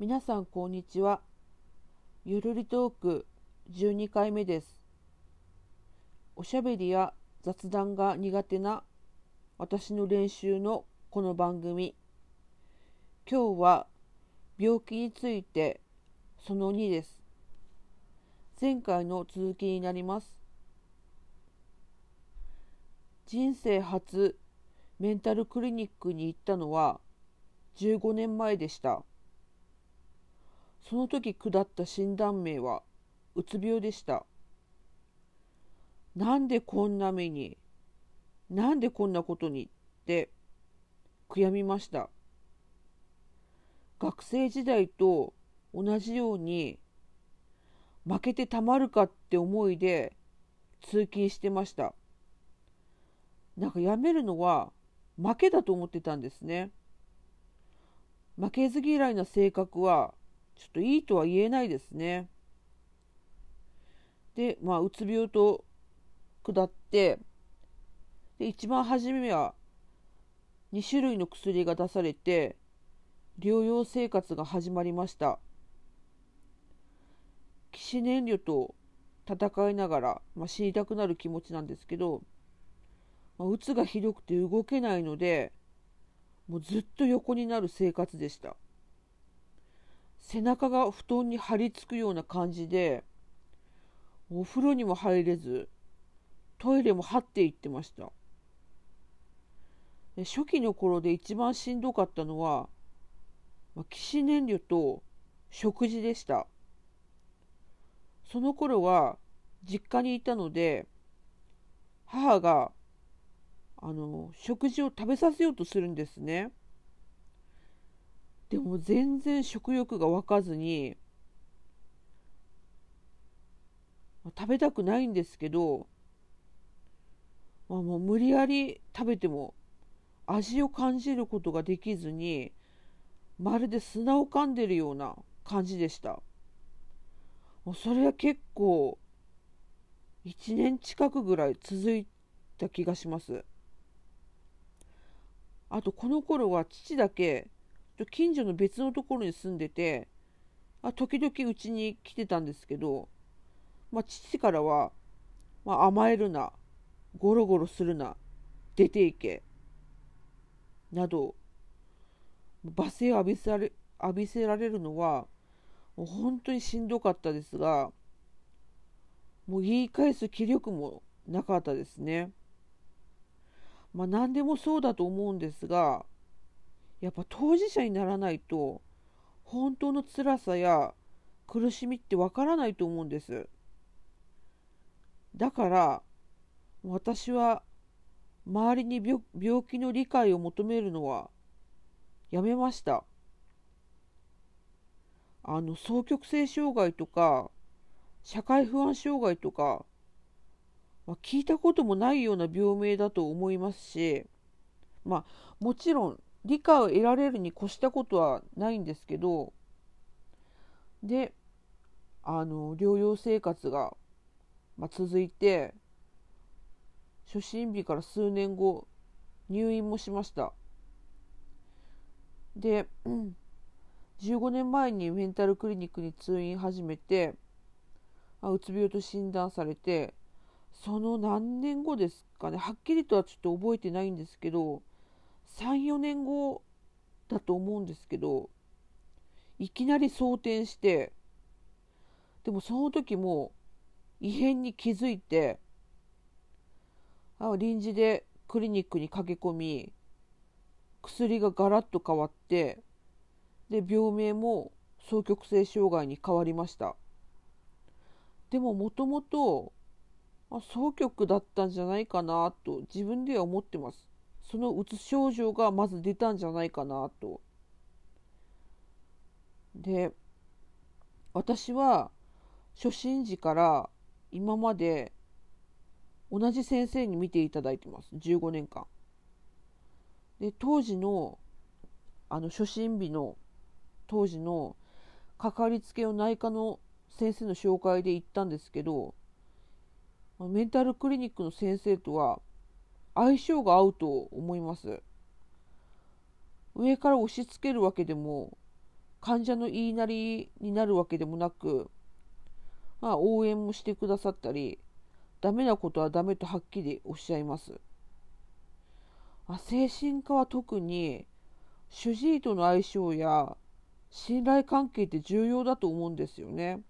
皆さんこんにちは。ゆるりトーク12回目です。おしゃべりや雑談が苦手な私の練習のこの番組。今日は病気についてその2です。前回の続きになります。人生初メンタルクリニックに行ったのは15年前でした。その時下った診断名はうつ病でした。なんでこんな目に、なんでこんなことにって悔やみました。学生時代と同じように負けてたまるかって思いで通勤してました。なんかやめるのは負けだと思ってたんですね。負けず嫌いな性格はちょっといいとは言えないですね。で、まあ、うつ病と下って、で、一番初めは2種類の薬が出されて、療養生活が始まりました。起死燃料と戦いながら、まあ、死にたくなる気持ちなんですけど、まあ、うつがひどくて動けないので、もうずっと横になる生活でした。背中が布団に張り付くような感じでお風呂にも入れずトイレも張っていってました。初期の頃で一番しんどかったのは起死燃料と食事でした。その頃は実家にいたので母があの食事を食べさせようとするんですね。でも全然食欲が湧かずに食べたくないんですけど、まあ、もう無理やり食べても味を感じることができずにまるで砂を噛んでるような感じでした。もうそれは結構1年近くぐらい続いた気がします。あとこの頃は父だけ近所の別のところに住んでてあ時々うちに来てたんですけど、まあ、父からは、まあ、甘えるなゴロゴロするな出ていけなど罵声を浴びせられ浴びせられるのはもう本当にしんどかったですがもう言い返す気力もなかったですね。まあ何でもそうだと思うんですがやっぱ当事者にならないと本当の辛さや苦しみってわからないと思うんです。だから私は周りに病気の理解を求めるのはやめました。あの双極性障害とか社会不安障害とか、まあ、聞いたこともないような病名だと思いますしまあもちろん理解を得られるに越したことはないんですけどであの療養生活が、まあ、続いて初診日から数年後入院もしました。で、15年前にメンタルクリニックに通院始めてあうつ病と診断されてその何年後ですかねはっきりとはちょっと覚えてないんですけど34年後だと思うんですけどいきなり装填してでもその時も異変に気づいてあ臨時でクリニックに駆け込み薬がガラッと変わってで病名も双極性障害に変わりました。でももともと双極だったんじゃないかなと自分では思ってます。そのうつ症状がまず出たんじゃないかなと。で私は初診時から今まで同じ先生に見ていただいてます15年間。で当時のあの初診日の当時のかかりつけを内科の先生の紹介で行ったんですけどメンタルクリニックの先生とは相性が合うと思います上から押し付けるわけでも患者の言いなりになるわけでもなく、まあ、応援もしてくださったり、ダメなことはダメとはっきりおっしゃいます。あ精神科は特に主治医との相性や信頼関係って重要だと思うんですよね。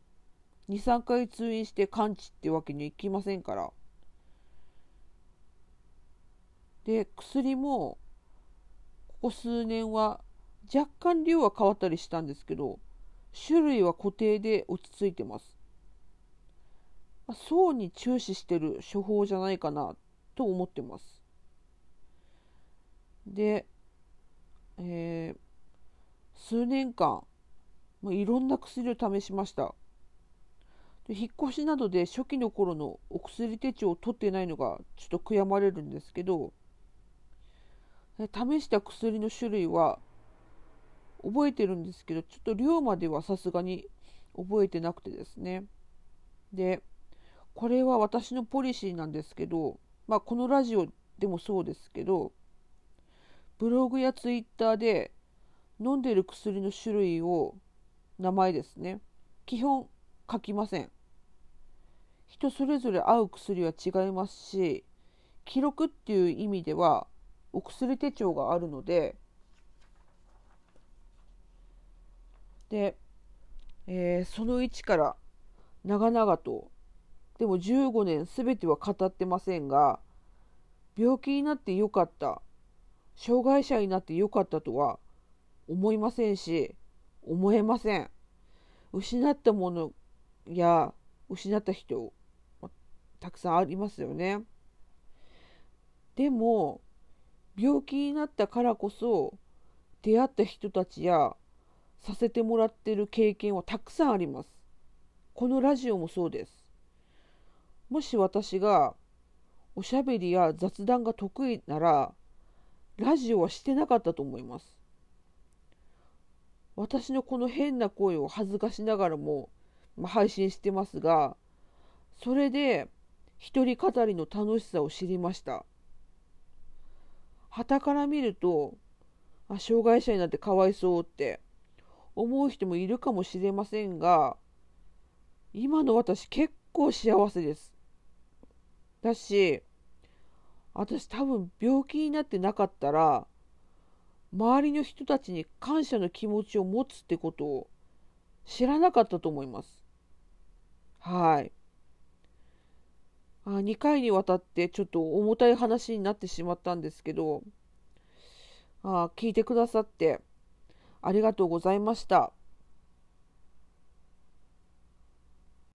2、3回通院して完治ってわけにいきませんから。で、薬もここ数年は若干量は変わったりしたんですけど、種類は固定で落ち着いてます。ま、層に注視してる処方じゃないかなと思ってます。で、えー、数年間、まあ、いろんな薬を試しました。で引っ越しなどで初期の頃のお薬手帳を取ってないのがちょっと悔やまれるんですけど、試した薬の種類は覚えてるんですけど、ちょっと量まではさすがに覚えてなくてですね。で、これは私のポリシーなんですけど、まあ、このラジオでもそうですけど、ブログやツイッターで飲んでる薬の種類を、名前ですね、基本書きません。人それぞれ合う薬は違いますし、記録っていう意味ではお薬手帳があるので、で、えー、その1から長々とでも15年すべては語ってませんが、病気になってよかった、障害者になってよかったとは思いませんし、思えません。失ったものや失った人、たくさんありますよね。でも、病気になったからこそ、出会った人たちやさせてもらってる経験はたくさんあります。このラジオもそうです。もし私がおしゃべりや雑談が得意なら、ラジオはしてなかったと思います。私のこの変な声を恥ずかしながらも、まあ、配信してますが、それで一人語りの楽しさを知りました。旗から見ると、あ障害者になってかわいそうって思う人もいるかもしれませんが、今の私結構幸せです。だし、私多分病気になってなかったら、周りの人たちに感謝の気持ちを持つってことを知らなかったと思います。はい。あ2回にわたってちょっと重たい話になってしまったんですけど、あ聞いてくださってありがとうございました。